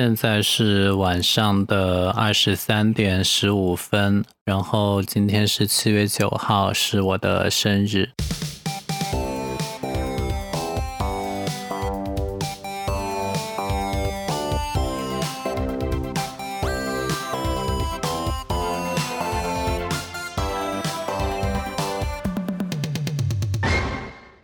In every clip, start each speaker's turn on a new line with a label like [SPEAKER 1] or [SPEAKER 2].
[SPEAKER 1] 现在是晚上的二十三点十五分，然后今天是七月九号，是我的生日。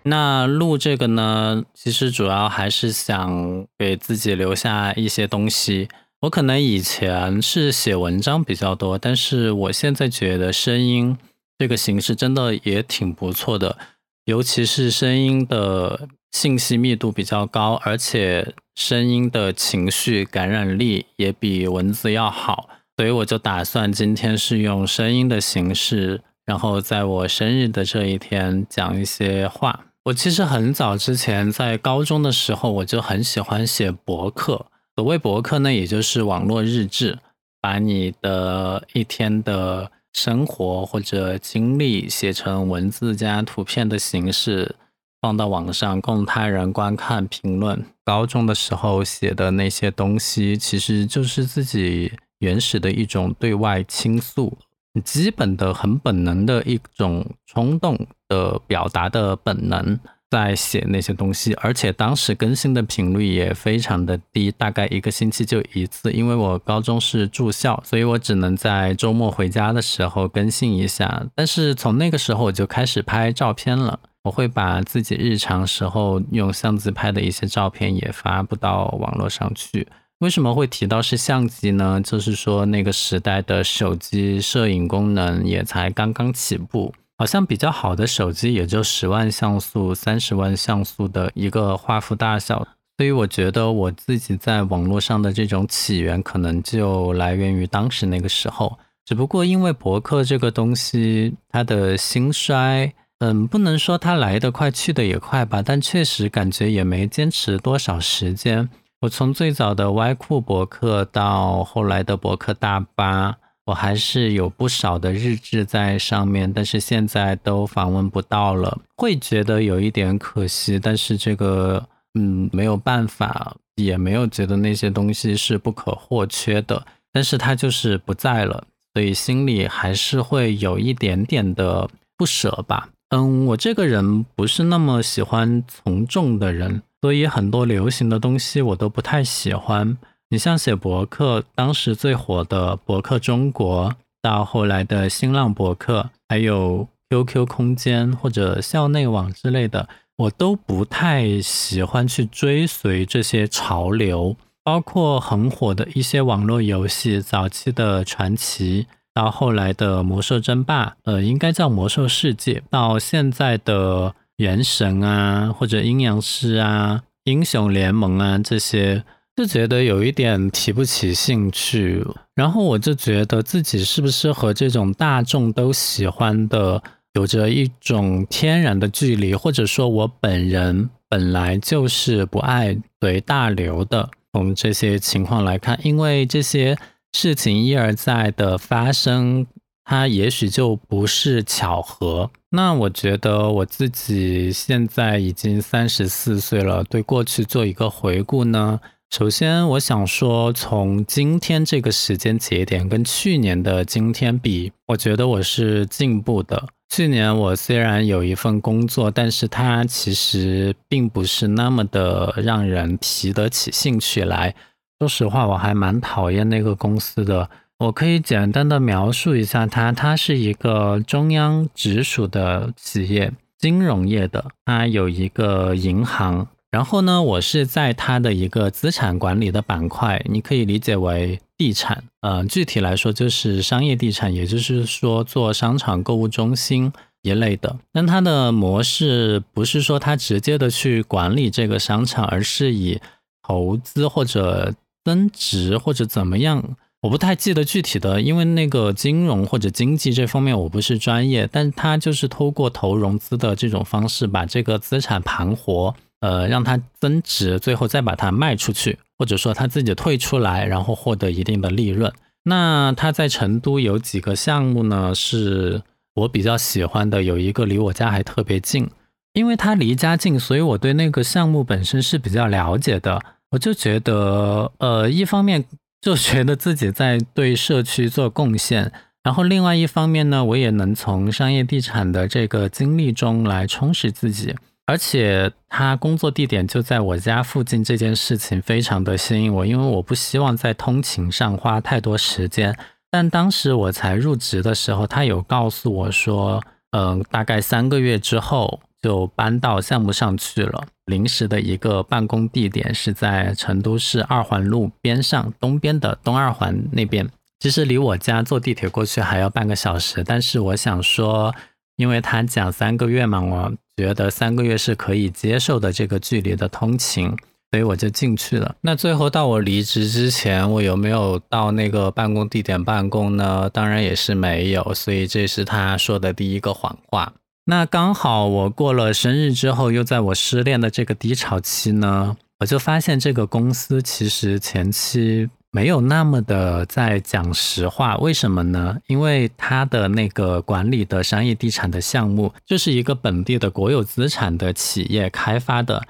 [SPEAKER 1] 那录这个呢，其实主要还是想给自己留下一些东西。我可能以前是写文章比较多，但是我现在觉得声音这个形式真的也挺不错的，尤其是声音的信息密度比较高，而且声音的情绪感染力也比文字要好，所以我就打算今天是用声音的形式，然后在我生日的这一天讲一些话。我其实很早之前在高中的时候，我就很喜欢写博客。所谓博客呢，也就是网络日志，把你的一天的生活或者经历写成文字加图片的形式，放到网上供他人观看评论。高中的时候写的那些东西，其实就是自己原始的一种对外倾诉。基本的、很本能的一种冲动的表达的本能，在写那些东西，而且当时更新的频率也非常的低，大概一个星期就一次。因为我高中是住校，所以我只能在周末回家的时候更新一下。但是从那个时候我就开始拍照片了，我会把自己日常时候用相机拍的一些照片也发布到网络上去。为什么会提到是相机呢？就是说那个时代的手机摄影功能也才刚刚起步，好像比较好的手机也就十万像素、三十万像素的一个画幅大小。所以我觉得我自己在网络上的这种起源，可能就来源于当时那个时候。只不过因为博客这个东西，它的兴衰，嗯，不能说它来得快去得也快吧，但确实感觉也没坚持多少时间。我从最早的歪酷博客到后来的博客大巴，我还是有不少的日志在上面，但是现在都访问不到了，会觉得有一点可惜。但是这个，嗯，没有办法，也没有觉得那些东西是不可或缺的，但是它就是不在了，所以心里还是会有一点点的不舍吧。嗯，我这个人不是那么喜欢从众的人。所以很多流行的东西我都不太喜欢。你像写博客，当时最火的博客中国，到后来的新浪博客，还有 QQ 空间或者校内网之类的，我都不太喜欢去追随这些潮流。包括很火的一些网络游戏，早期的传奇，到后来的魔兽争霸，呃，应该叫魔兽世界，到现在的。原神啊，或者阴阳师啊，英雄联盟啊，这些就觉得有一点提不起兴趣。然后我就觉得自己是不是和这种大众都喜欢的有着一种天然的距离，或者说我本人本来就是不爱随大流的。从这些情况来看，因为这些事情一而再的发生。它也许就不是巧合。那我觉得我自己现在已经三十四岁了，对过去做一个回顾呢。首先，我想说，从今天这个时间节点跟去年的今天比，我觉得我是进步的。去年我虽然有一份工作，但是它其实并不是那么的让人提得起兴趣来。说实话，我还蛮讨厌那个公司的。我可以简单的描述一下它，它是一个中央直属的企业，金融业的，它有一个银行。然后呢，我是在它的一个资产管理的板块，你可以理解为地产，呃，具体来说就是商业地产，也就是说做商场、购物中心一类的。但它的模式不是说它直接的去管理这个商场，而是以投资或者增值或者怎么样。我不太记得具体的，因为那个金融或者经济这方面我不是专业，但他就是通过投融资的这种方式，把这个资产盘活，呃，让它增值，最后再把它卖出去，或者说他自己退出来，然后获得一定的利润。那他在成都有几个项目呢？是我比较喜欢的，有一个离我家还特别近，因为他离家近，所以我对那个项目本身是比较了解的。我就觉得，呃，一方面就觉得自己在对社区做贡献，然后另外一方面呢，我也能从商业地产的这个经历中来充实自己。而且他工作地点就在我家附近，这件事情非常的吸引我，因为我不希望在通勤上花太多时间。但当时我才入职的时候，他有告诉我说，嗯，大概三个月之后就搬到项目上去了。临时的一个办公地点是在成都市二环路边上东边的东二环那边，其实离我家坐地铁过去还要半个小时。但是我想说，因为他讲三个月嘛，我。觉得三个月是可以接受的这个距离的通勤，所以我就进去了。那最后到我离职之前，我有没有到那个办公地点办公呢？当然也是没有，所以这是他说的第一个谎话。那刚好我过了生日之后，又在我失恋的这个低潮期呢，我就发现这个公司其实前期。没有那么的在讲实话，为什么呢？因为他的那个管理的商业地产的项目，就是一个本地的国有资产的企业开发的。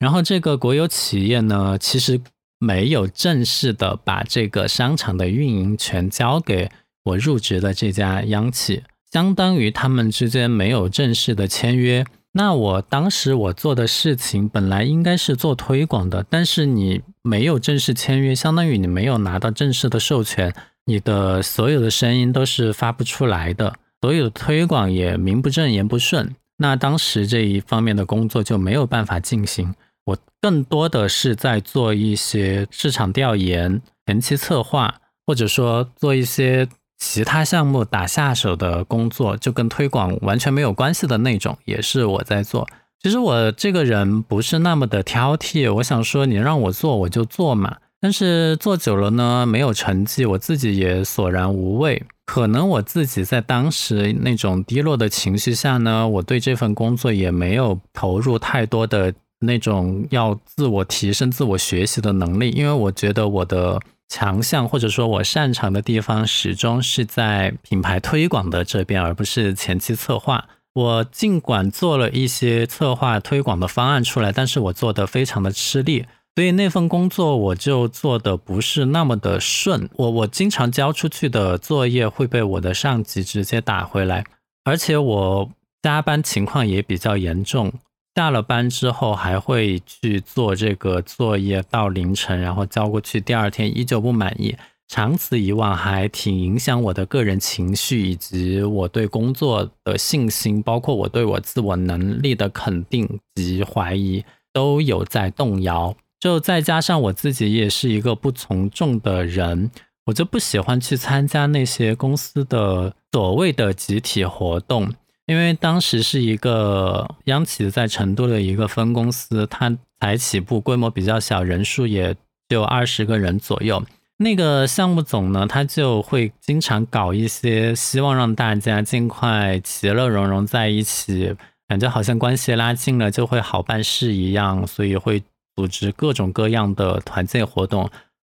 [SPEAKER 1] 然后这个国有企业呢，其实没有正式的把这个商场的运营权交给我入职的这家央企，相当于他们之间没有正式的签约。那我当时我做的事情本来应该是做推广的，但是你没有正式签约，相当于你没有拿到正式的授权，你的所有的声音都是发不出来的，所有的推广也名不正言不顺。那当时这一方面的工作就没有办法进行，我更多的是在做一些市场调研、前期策划，或者说做一些。其他项目打下手的工作，就跟推广完全没有关系的那种，也是我在做。其实我这个人不是那么的挑剔，我想说你让我做我就做嘛。但是做久了呢，没有成绩，我自己也索然无味。可能我自己在当时那种低落的情绪下呢，我对这份工作也没有投入太多的那种要自我提升、自我学习的能力，因为我觉得我的。强项或者说我擅长的地方，始终是在品牌推广的这边，而不是前期策划。我尽管做了一些策划推广的方案出来，但是我做的非常的吃力，所以那份工作我就做的不是那么的顺。我我经常交出去的作业会被我的上级直接打回来，而且我加班情况也比较严重。下了班之后还会去做这个作业到凌晨，然后交过去，第二天依旧不满意，长此以往还挺影响我的个人情绪，以及我对工作的信心，包括我对我自我能力的肯定及怀疑都有在动摇。就再加上我自己也是一个不从众的人，我就不喜欢去参加那些公司的所谓的集体活动。因为当时是一个央企在成都的一个分公司，它才起步，规模比较小，人数也就二十个人左右。那个项目总呢，他就会经常搞一些，希望让大家尽快其乐融融在一起，感觉好像关系拉近了就会好办事一样，所以会组织各种各样的团建活动，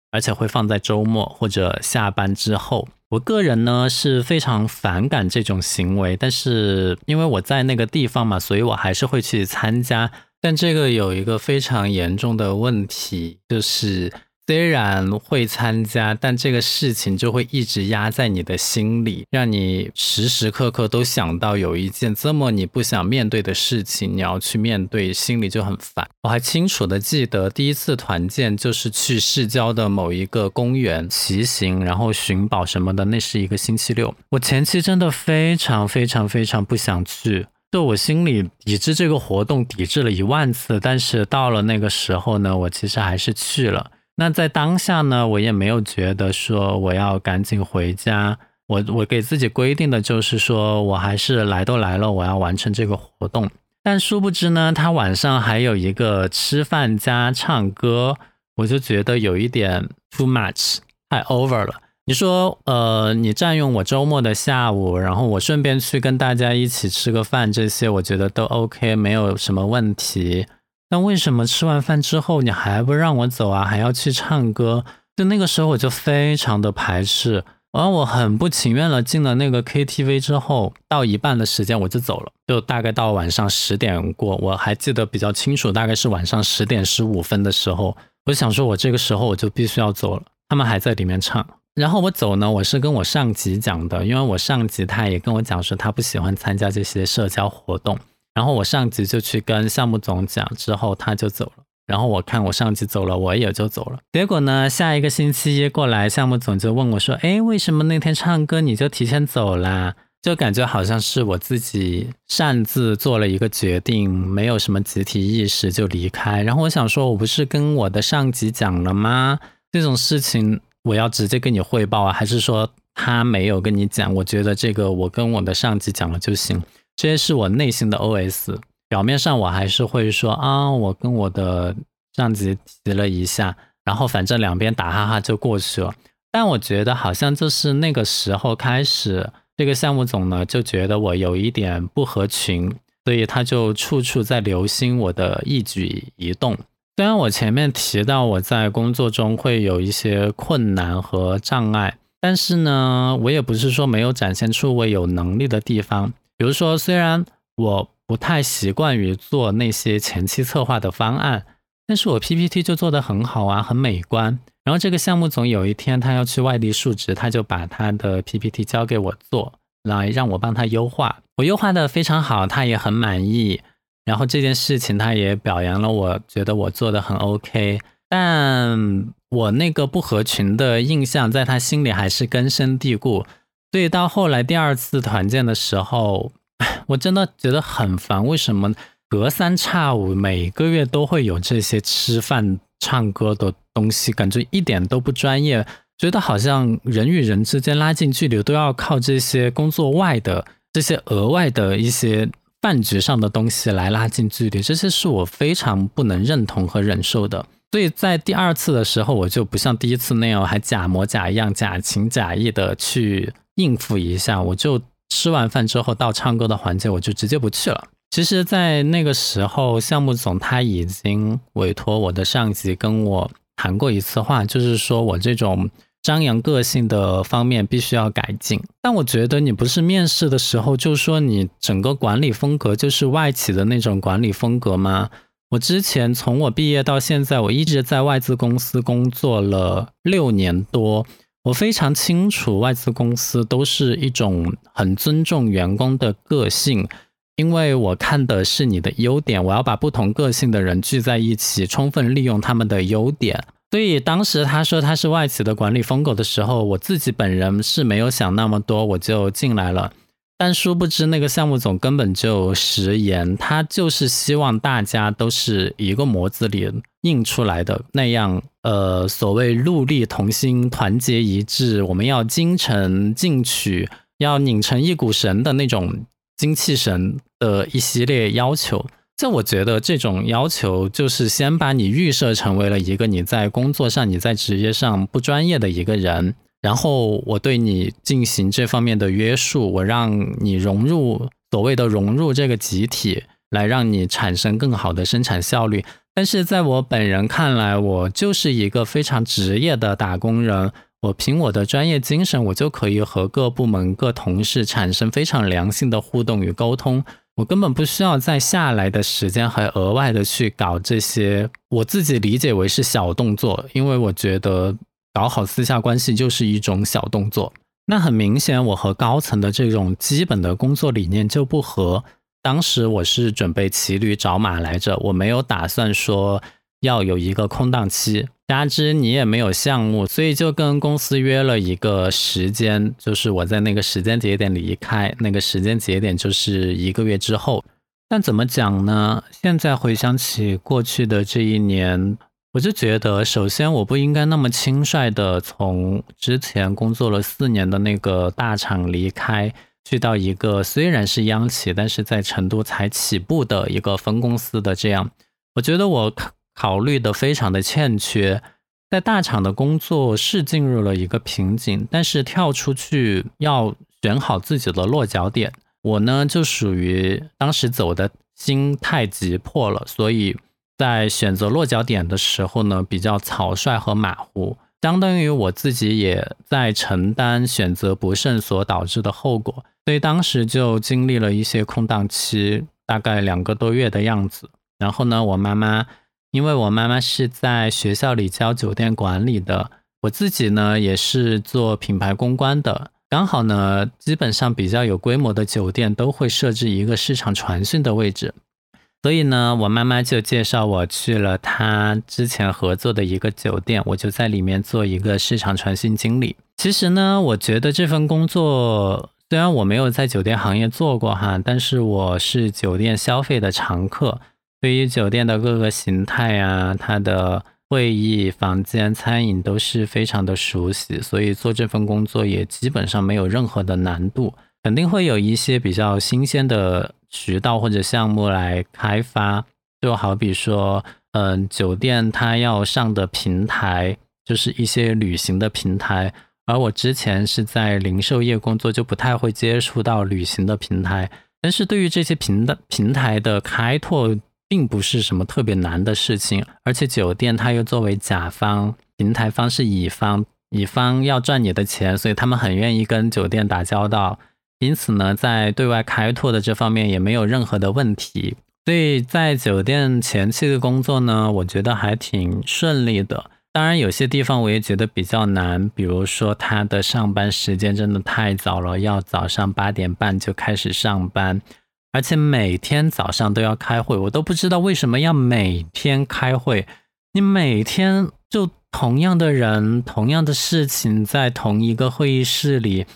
[SPEAKER 1] 而且会放在周末或者下班之后。我个人呢是非常反感这种行为，但是因为我在那个地方嘛，所以我还是会去参加。但这个有一个非常严重的问题，就是。虽然会参加，但这个事情就会一直压在你的心里，让你时时刻刻都想到有一件这么你不想面对的事情，你要去面对，心里就很烦。我还清楚的记得第一次团建就是去市郊的某一个公园骑行，然后寻宝什么的，那是一个星期六。我前期真的非常非常非常不想去，就我心里抵制这个活动，抵制了一万次，但是到了那个时候呢，我其实还是去了。那在当下呢，我也没有觉得说我要赶紧回家。我我给自己规定的就是说我还是来都来了，我要完成这个活动。但殊不知呢，他晚上还有一个吃饭加唱歌，我就觉得有一点 too much，太 over 了。你说，呃，你占用我周末的下午，然后我顺便去跟大家一起吃个饭，这些我觉得都 OK，没有什么问题。那为什么吃完饭之后你还不让我走啊？还要去唱歌？就那个时候我就非常的排斥，完我很不情愿了进了那个 KTV 之后，到一半的时间我就走了，就大概到晚上十点过，我还记得比较清楚，大概是晚上十点十五分的时候，我想说我这个时候我就必须要走了，他们还在里面唱。然后我走呢，我是跟我上级讲的，因为我上级他也跟我讲说他不喜欢参加这些社交活动。然后我上级就去跟项目总讲，之后他就走了。然后我看我上级走了，我也就走了。结果呢，下一个星期一过来，项目总就问我说：“哎，为什么那天唱歌你就提前走啦？”就感觉好像是我自己擅自做了一个决定，没有什么集体意识就离开。然后我想说，我不是跟我的上级讲了吗？这种事情我要直接跟你汇报啊，还是说他没有跟你讲？我觉得这个我跟我的上级讲了就行。这些是我内心的 OS，表面上我还是会说啊，我跟我的上级提了一下，然后反正两边打哈哈就过去了。但我觉得好像就是那个时候开始，这个项目总呢就觉得我有一点不合群，所以他就处处在留心我的一举一动。虽然我前面提到我在工作中会有一些困难和障碍，但是呢，我也不是说没有展现出我有能力的地方。比如说，虽然我不太习惯于做那些前期策划的方案，但是我 PPT 就做得很好啊，很美观。然后这个项目总有一天他要去外地述职，他就把他的 PPT 交给我做，来让我帮他优化。我优化的非常好，他也很满意。然后这件事情他也表扬了，我觉得我做的很 OK。但我那个不合群的印象在他心里还是根深蒂固。所以到后来第二次团建的时候，我真的觉得很烦。为什么隔三差五每个月都会有这些吃饭、唱歌的东西？感觉一点都不专业，觉得好像人与人之间拉近距离都要靠这些工作外的、这些额外的一些饭局上的东西来拉近距离。这些是我非常不能认同和忍受的。所以在第二次的时候，我就不像第一次那样还假模假样、假情假意的去。应付一下，我就吃完饭之后到唱歌的环节，我就直接不去了。其实，在那个时候，项目总他已经委托我的上级跟我谈过一次话，就是说我这种张扬个性的方面必须要改进。但我觉得你不是面试的时候就说你整个管理风格就是外企的那种管理风格吗？我之前从我毕业到现在，我一直在外资公司工作了六年多。我非常清楚，外资公司都是一种很尊重员工的个性，因为我看的是你的优点，我要把不同个性的人聚在一起，充分利用他们的优点。所以当时他说他是外企的管理风格的时候，我自己本人是没有想那么多，我就进来了。但殊不知，那个项目总根本就食言，他就是希望大家都是一个模子里印出来的那样。呃，所谓戮力同心、团结一致，我们要精诚进取，要拧成一股绳的那种精气神的一系列要求。就我觉得这种要求就是先把你预设成为了一个你在工作上、你在职业上不专业的一个人。然后我对你进行这方面的约束，我让你融入所谓的融入这个集体，来让你产生更好的生产效率。但是在我本人看来，我就是一个非常职业的打工人，我凭我的专业精神，我就可以和各部门各同事产生非常良性的互动与沟通，我根本不需要在下来的时间还额外的去搞这些我自己理解为是小动作，因为我觉得。搞好私下关系就是一种小动作，那很明显，我和高层的这种基本的工作理念就不合。当时我是准备骑驴找马来着，我没有打算说要有一个空档期，加之你也没有项目，所以就跟公司约了一个时间，就是我在那个时间节点离开，那个时间节点就是一个月之后。但怎么讲呢？现在回想起过去的这一年。我就觉得，首先我不应该那么轻率的从之前工作了四年的那个大厂离开，去到一个虽然是央企，但是在成都才起步的一个分公司的这样。我觉得我考虑的非常的欠缺，在大厂的工作是进入了一个瓶颈，但是跳出去要选好自己的落脚点。我呢就属于当时走的心太急迫了，所以。在选择落脚点的时候呢，比较草率和马虎，相当于我自己也在承担选择不慎所导致的后果，所以当时就经历了一些空档期，大概两个多月的样子。然后呢，我妈妈，因为我妈妈是在学校里教酒店管理的，我自己呢也是做品牌公关的。刚好呢，基本上比较有规模的酒店都会设置一个市场传讯的位置，所以呢，我妈妈就介绍我去了她之前合作的一个酒店，我就在里面做一个市场传讯经理。其实呢，我觉得这份工作虽然我没有在酒店行业做过哈，但是我是酒店消费的常客，对于酒店的各个形态啊，它的。会议房间、餐饮都是非常的熟悉，所以做这份工作也基本上没有任何的难度。肯定会有一些比较新鲜的渠道或者项目来开发，就好比说，嗯，酒店它要上的平台就是一些旅行的平台，而我之前是在零售业工作，就不太会接触到旅行的平台。但是对于这些平的平台的开拓，并不是什么特别难的事情，而且酒店它又作为甲方，平台方是乙方，乙方要赚你的钱，所以他们很愿意跟酒店打交道，因此呢，在对外开拓的这方面也没有任何的问题。所以在酒店前期的工作呢，我觉得还挺顺利的。当然，有些地方我也觉得比较难，比如说他的上班时间真的太早了，要早上八点半就开始上班。而且每天早上都要开会，我都不知道为什么要每天开会。你每天就同样的人、同样的事情，在同一个会议室里，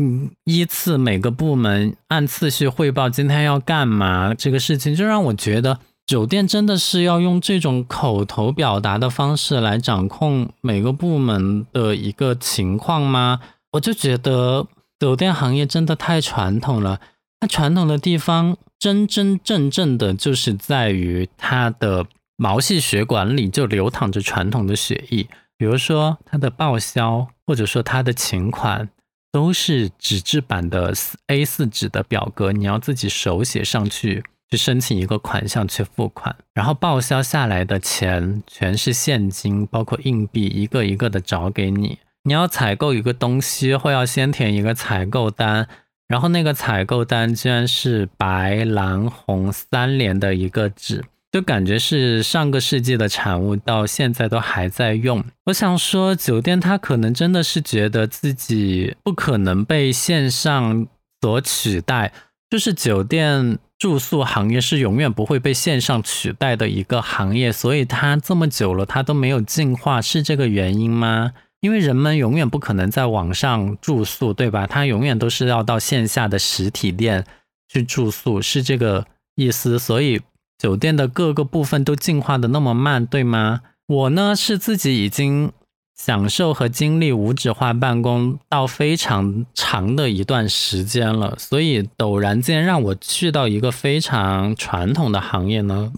[SPEAKER 1] 嗯，依次每个部门按次序汇报今天要干嘛，这个事情就让我觉得，酒店真的是要用这种口头表达的方式来掌控每个部门的一个情况吗？我就觉得酒店行业真的太传统了。它传统的地方，真真正正的就是在于它的毛细血管里就流淌着传统的血液。比如说它的报销，或者说它的请款，都是纸质版的 A 四纸的表格，你要自己手写上去，去申请一个款项去付款。然后报销下来的钱全是现金，包括硬币，一个一个的找给你。你要采购一个东西，会要先填一个采购单。然后那个采购单居然是白蓝红三联的一个纸，就感觉是上个世纪的产物，到现在都还在用。我想说，酒店它可能真的是觉得自己不可能被线上所取代，就是酒店住宿行业是永远不会被线上取代的一个行业，所以它这么久了，它都没有进化，是这个原因吗？因为人们永远不可能在网上住宿，对吧？他永远都是要到线下的实体店去住宿，是这个意思。所以酒店的各个部分都进化的那么慢，对吗？我呢是自己已经享受和经历无纸化办公到非常长的一段时间了，所以陡然间让我去到一个非常传统的行业呢，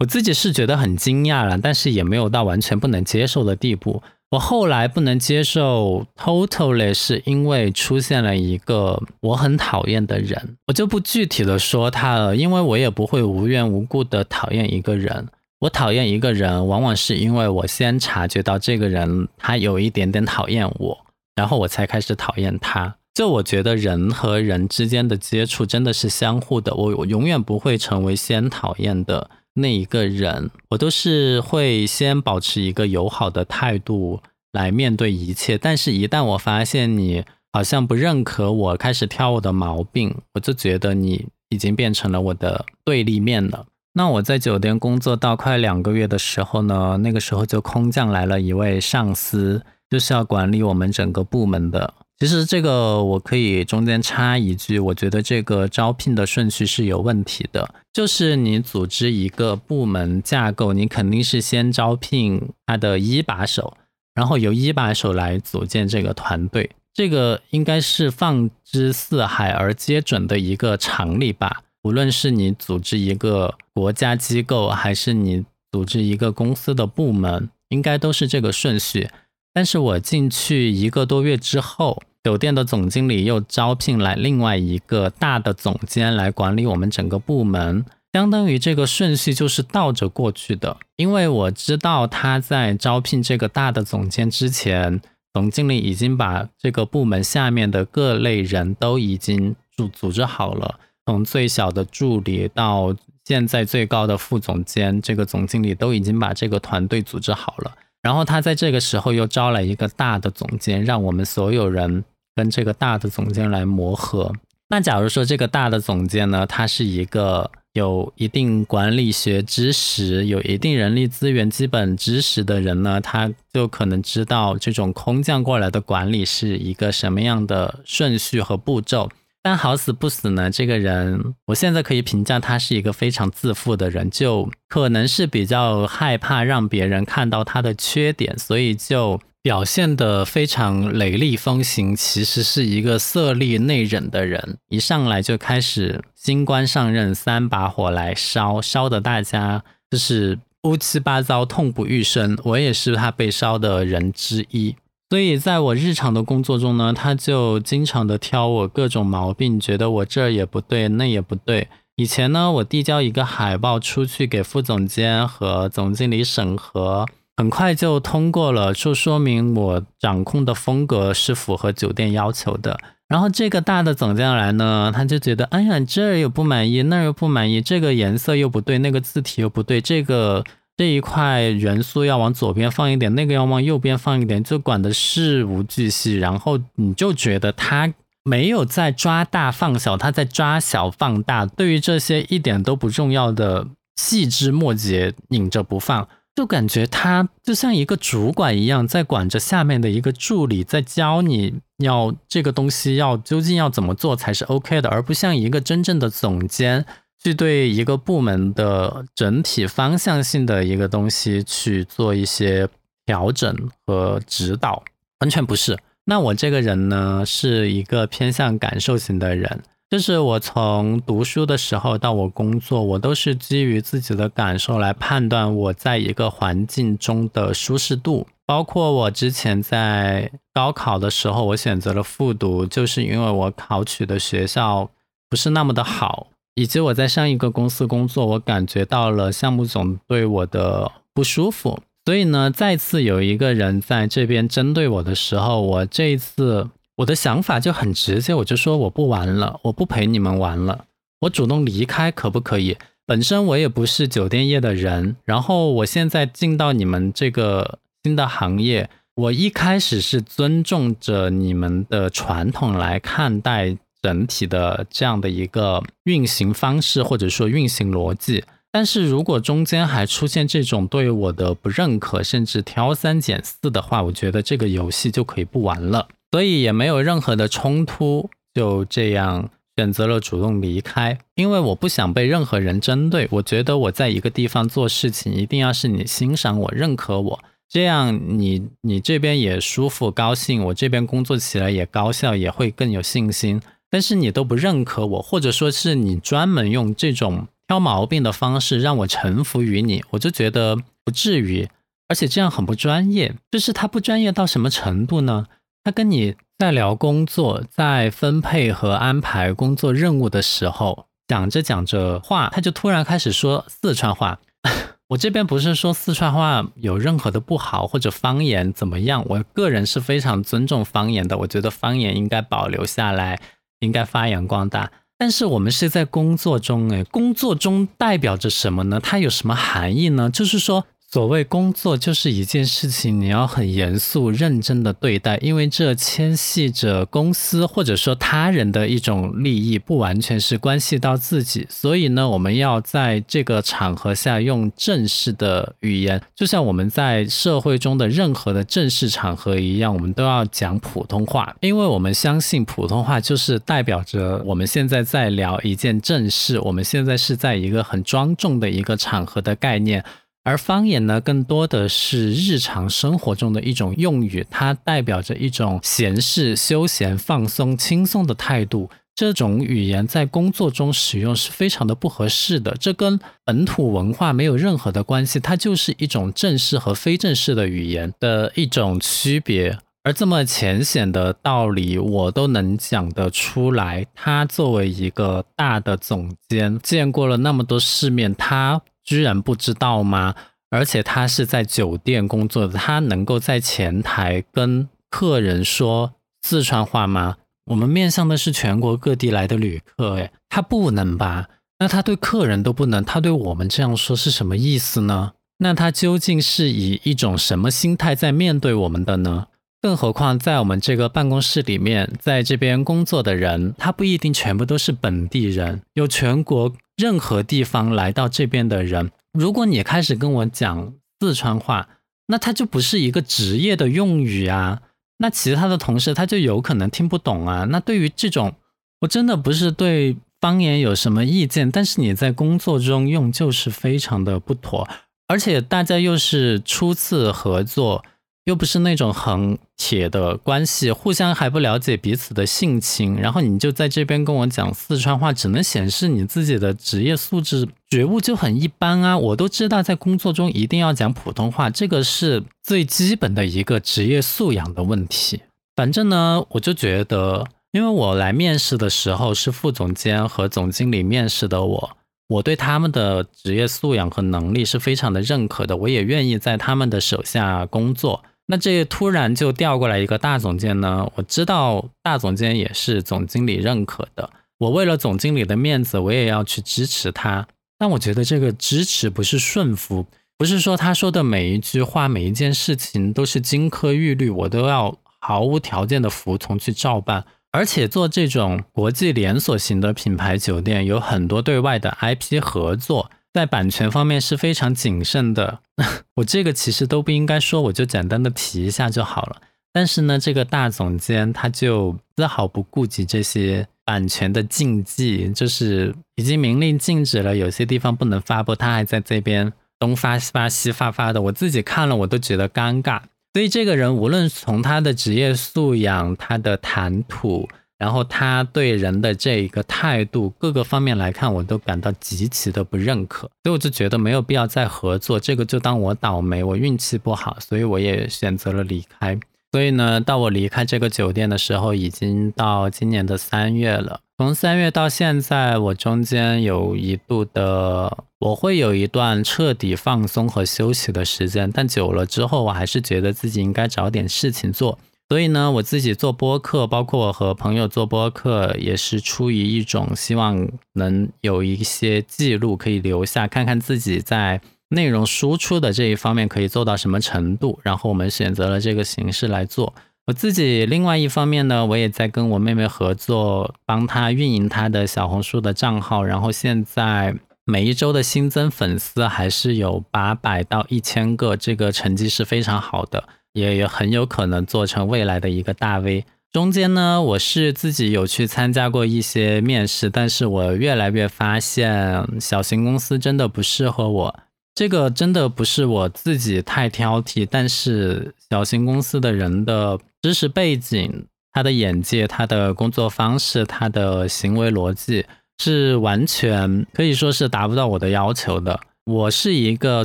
[SPEAKER 1] 我自己是觉得很惊讶了，但是也没有到完全不能接受的地步。我后来不能接受 totally 是因为出现了一个我很讨厌的人，我就不具体的说他了，因为我也不会无缘无故的讨厌一个人。我讨厌一个人，往往是因为我先察觉到这个人他有一点点讨厌我，然后我才开始讨厌他。就我觉得人和人之间的接触真的是相互的，我我永远不会成为先讨厌的。那一个人，我都是会先保持一个友好的态度来面对一切。但是，一旦我发现你好像不认可我，开始挑我的毛病，我就觉得你已经变成了我的对立面了。那我在酒店工作到快两个月的时候呢，那个时候就空降来了一位上司，就是要管理我们整个部门的。其实这个我可以中间插一句，我觉得这个招聘的顺序是有问题的。就是你组织一个部门架构，你肯定是先招聘他的一把手，然后由一把手来组建这个团队。这个应该是放之四海而皆准的一个常理吧。无论是你组织一个国家机构，还是你组织一个公司的部门，应该都是这个顺序。但是我进去一个多月之后。酒店的总经理又招聘来另外一个大的总监来管理我们整个部门，相当于这个顺序就是倒着过去的。因为我知道他在招聘这个大的总监之前，总经理已经把这个部门下面的各类人都已经组组织好了，从最小的助理到现在最高的副总监，这个总经理都已经把这个团队组织好了。然后他在这个时候又招来一个大的总监，让我们所有人跟这个大的总监来磨合。那假如说这个大的总监呢，他是一个有一定管理学知识、有一定人力资源基本知识的人呢，他就可能知道这种空降过来的管理是一个什么样的顺序和步骤。但好死不死呢，这个人我现在可以评价他是一个非常自负的人，就可能是比较害怕让别人看到他的缺点，所以就表现得非常雷厉风行。其实是一个色厉内荏的人，一上来就开始新官上任三把火来烧，烧的大家就是乌七八糟、痛不欲生。我也是他被烧的人之一。所以，在我日常的工作中呢，他就经常的挑我各种毛病，觉得我这儿也不对，那也不对。以前呢，我递交一个海报出去给副总监和总经理审核，很快就通过了，就说明我掌控的风格是符合酒店要求的。然后这个大的总监来呢，他就觉得，哎呀，这儿又不满意，那儿又不满意，这个颜色又不对，那个字体又不对，这个。这一块元素要往左边放一点，那个要往右边放一点，就管的事无巨细。然后你就觉得他没有在抓大放小，他在抓小放大。对于这些一点都不重要的细枝末节拧着不放，就感觉他就像一个主管一样，在管着下面的一个助理，在教你要这个东西要究竟要怎么做才是 OK 的，而不像一个真正的总监。去对一个部门的整体方向性的一个东西去做一些调整和指导，完全不是。那我这个人呢，是一个偏向感受型的人，就是我从读书的时候到我工作，我都是基于自己的感受来判断我在一个环境中的舒适度。包括我之前在高考的时候，我选择了复读，就是因为我考取的学校不是那么的好。以及我在上一个公司工作，我感觉到了项目总对我的不舒服，所以呢，再次有一个人在这边针对我的时候，我这一次我的想法就很直接，我就说我不玩了，我不陪你们玩了，我主动离开可不可以？本身我也不是酒店业的人，然后我现在进到你们这个新的行业，我一开始是尊重着你们的传统来看待。整体的这样的一个运行方式或者说运行逻辑，但是如果中间还出现这种对我的不认可，甚至挑三拣四的话，我觉得这个游戏就可以不玩了。所以也没有任何的冲突，就这样选择了主动离开，因为我不想被任何人针对。我觉得我在一个地方做事情，一定要是你欣赏我、认可我，这样你你这边也舒服、高兴，我这边工作起来也高效，也会更有信心。但是你都不认可我，或者说是你专门用这种挑毛病的方式让我臣服于你，我就觉得不至于，而且这样很不专业。就是他不专业到什么程度呢？他跟你在聊工作，在分配和安排工作任务的时候，讲着讲着话，他就突然开始说四川话。我这边不是说四川话有任何的不好或者方言怎么样，我个人是非常尊重方言的，我觉得方言应该保留下来。应该发扬光大，但是我们是在工作中，哎，工作中代表着什么呢？它有什么含义呢？就是说。所谓工作就是一件事情，你要很严肃认真的对待，因为这牵系着公司或者说他人的一种利益，不完全是关系到自己。所以呢，我们要在这个场合下用正式的语言，就像我们在社会中的任何的正式场合一样，我们都要讲普通话，因为我们相信普通话就是代表着我们现在在聊一件正事，我们现在是在一个很庄重的一个场合的概念。而方言呢，更多的是日常生活中的一种用语，它代表着一种闲适、休闲、放松、轻松的态度。这种语言在工作中使用是非常的不合适的，这跟本土文化没有任何的关系，它就是一种正式和非正式的语言的一种区别。而这么浅显的道理，我都能讲得出来。他作为一个大的总监，见过了那么多世面，他居然不知道吗？而且他是在酒店工作的，他能够在前台跟客人说四川话吗？我们面向的是全国各地来的旅客，诶，他不能吧？那他对客人都不能，他对我们这样说是什么意思呢？那他究竟是以一种什么心态在面对我们的呢？更何况，在我们这个办公室里面，在这边工作的人，他不一定全部都是本地人，有全国任何地方来到这边的人。如果你开始跟我讲四川话，那他就不是一个职业的用语啊。那其他的同事他就有可能听不懂啊。那对于这种，我真的不是对方言有什么意见，但是你在工作中用就是非常的不妥，而且大家又是初次合作。又不是那种很铁的关系，互相还不了解彼此的性情，然后你就在这边跟我讲四川话，只能显示你自己的职业素质觉悟就很一般啊！我都知道在工作中一定要讲普通话，这个是最基本的一个职业素养的问题。反正呢，我就觉得，因为我来面试的时候是副总监和总经理面试的我，我对他们的职业素养和能力是非常的认可的，我也愿意在他们的手下工作。那这突然就调过来一个大总监呢？我知道大总监也是总经理认可的，我为了总经理的面子，我也要去支持他。但我觉得这个支持不是顺服，不是说他说的每一句话、每一件事情都是金科玉律，我都要毫无条件的服从去照办。而且做这种国际连锁型的品牌酒店，有很多对外的 IP 合作。在版权方面是非常谨慎的，我这个其实都不应该说，我就简单的提一下就好了。但是呢，这个大总监他就丝毫不顾及这些版权的禁忌，就是已经明令禁止了，有些地方不能发布，他还在这边东发西发西发发的，我自己看了我都觉得尴尬。所以这个人无论从他的职业素养、他的谈吐。然后他对人的这一个态度，各个方面来看，我都感到极其的不认可，所以我就觉得没有必要再合作，这个就当我倒霉，我运气不好，所以我也选择了离开。所以呢，到我离开这个酒店的时候，已经到今年的三月了。从三月到现在，我中间有一度的，我会有一段彻底放松和休息的时间，但久了之后，我还是觉得自己应该找点事情做。所以呢，我自己做播客，包括和朋友做播客，也是出于一种希望能有一些记录可以留下，看看自己在内容输出的这一方面可以做到什么程度。然后我们选择了这个形式来做。我自己另外一方面呢，我也在跟我妹妹合作，帮她运营她的小红书的账号。然后现在每一周的新增粉丝还是有八百到一千个，这个成绩是非常好的。也也很有可能做成未来的一个大 V。中间呢，我是自己有去参加过一些面试，但是我越来越发现小型公司真的不适合我。这个真的不是我自己太挑剔，但是小型公司的人的知识背景、他的眼界、他的工作方式、他的行为逻辑，是完全可以说是达不到我的要求的。我是一个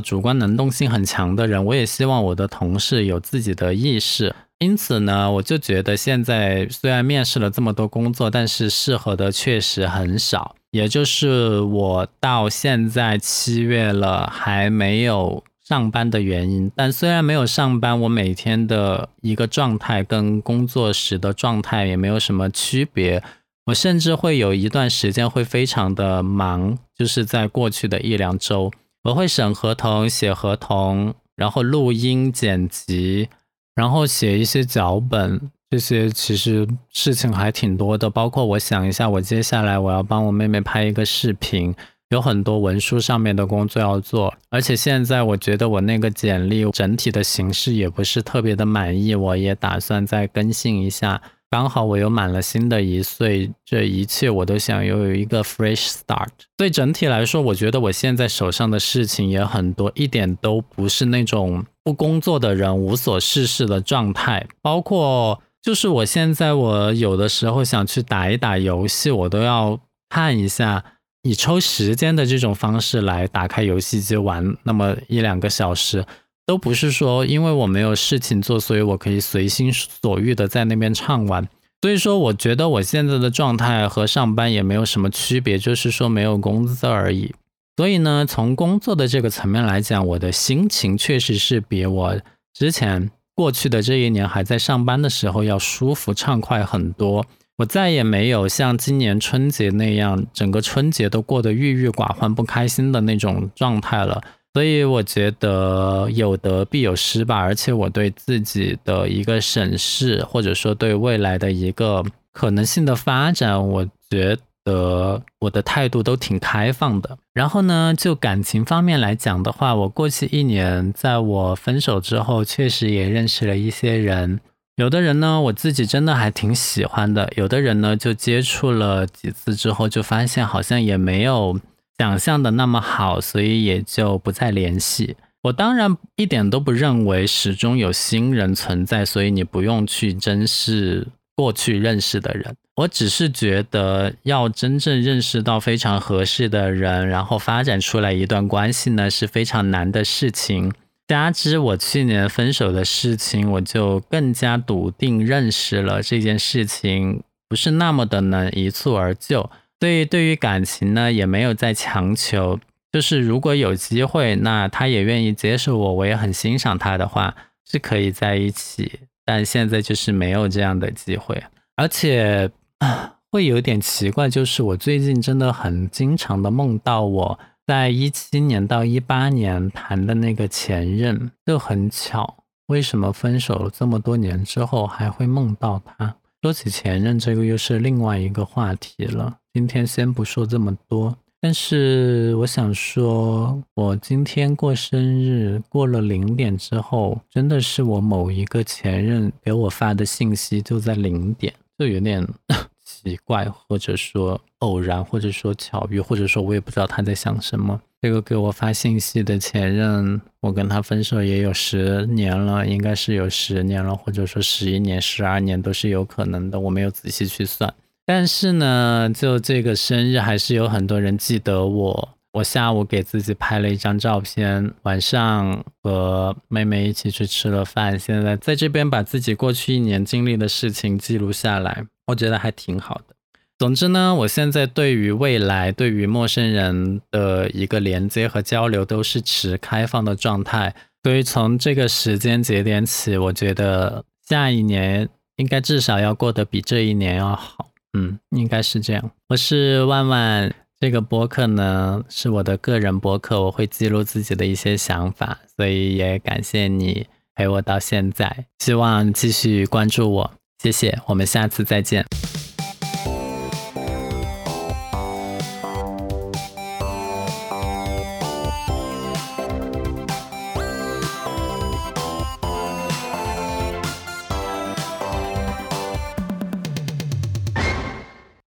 [SPEAKER 1] 主观能动性很强的人，我也希望我的同事有自己的意识。因此呢，我就觉得现在虽然面试了这么多工作，但是适合的确实很少。也就是我到现在七月了还没有上班的原因。但虽然没有上班，我每天的一个状态跟工作时的状态也没有什么区别。我甚至会有一段时间会非常的忙，就是在过去的一两周。我会审合同、写合同，然后录音、剪辑，然后写一些脚本，这些其实事情还挺多的。包括我想一下，我接下来我要帮我妹妹拍一个视频，有很多文书上面的工作要做。而且现在我觉得我那个简历整体的形式也不是特别的满意，我也打算再更新一下。刚好我又满了新的一岁，这一切我都想拥有一个 fresh start。所以整体来说，我觉得我现在手上的事情也很多，一点都不是那种不工作的人无所事事的状态。包括就是我现在，我有的时候想去打一打游戏，我都要看一下，以抽时间的这种方式来打开游戏机玩那么一两个小时。都不是说因为我没有事情做，所以我可以随心所欲的在那边畅玩。所以说，我觉得我现在的状态和上班也没有什么区别，就是说没有工资而已。所以呢，从工作的这个层面来讲，我的心情确实是比我之前过去的这一年还在上班的时候要舒服畅快很多。我再也没有像今年春节那样，整个春节都过得郁郁寡欢、不开心的那种状态了。所以我觉得有得必有失吧，而且我对自己的一个审视，或者说对未来的一个可能性的发展，我觉得我的态度都挺开放的。然后呢，就感情方面来讲的话，我过去一年，在我分手之后，确实也认识了一些人。有的人呢，我自己真的还挺喜欢的；有的人呢，就接触了几次之后，就发现好像也没有想象的那么好，所以也就不再联系。我当然一点都不认为始终有新人存在，所以你不用去珍视过去认识的人。我只是觉得，要真正认识到非常合适的人，然后发展出来一段关系呢，是非常难的事情。加之我去年分手的事情，我就更加笃定认识了这件事情不是那么的能一蹴而就，所以对于感情呢，也没有再强求。就是如果有机会，那他也愿意接受我，我也很欣赏他的话，是可以在一起。但现在就是没有这样的机会，而且会有点奇怪，就是我最近真的很经常的梦到我。在一七年到一八年谈的那个前任，就很巧，为什么分手了这么多年之后还会梦到他？说起前任，这个又是另外一个话题了。今天先不说这么多，但是我想说，我今天过生日，过了零点之后，真的是我某一个前任给我发的信息就在零点，就有点。奇怪，或者说偶然，或者说巧遇，或者说我也不知道他在想什么。这个给我发信息的前任，我跟他分手也有十年了，应该是有十年了，或者说十一年、十二年都是有可能的。我没有仔细去算，但是呢，就这个生日还是有很多人记得我。我下午给自己拍了一张照片，晚上和妹妹一起去吃了饭。现在在这边把自己过去一年经历的事情记录下来。我觉得还挺好的。总之呢，我现在对于未来、对于陌生人的一个连接和交流都是持开放的状态。所以从这个时间节点起，我觉得下一年应该至少要过得比这一年要好。嗯，应该是这样。我是万万，这个博客呢是我的个人博客，我会记录自己的一些想法，所以也感谢你陪我到现在，希望继续关注我。谢谢，我们下次再见。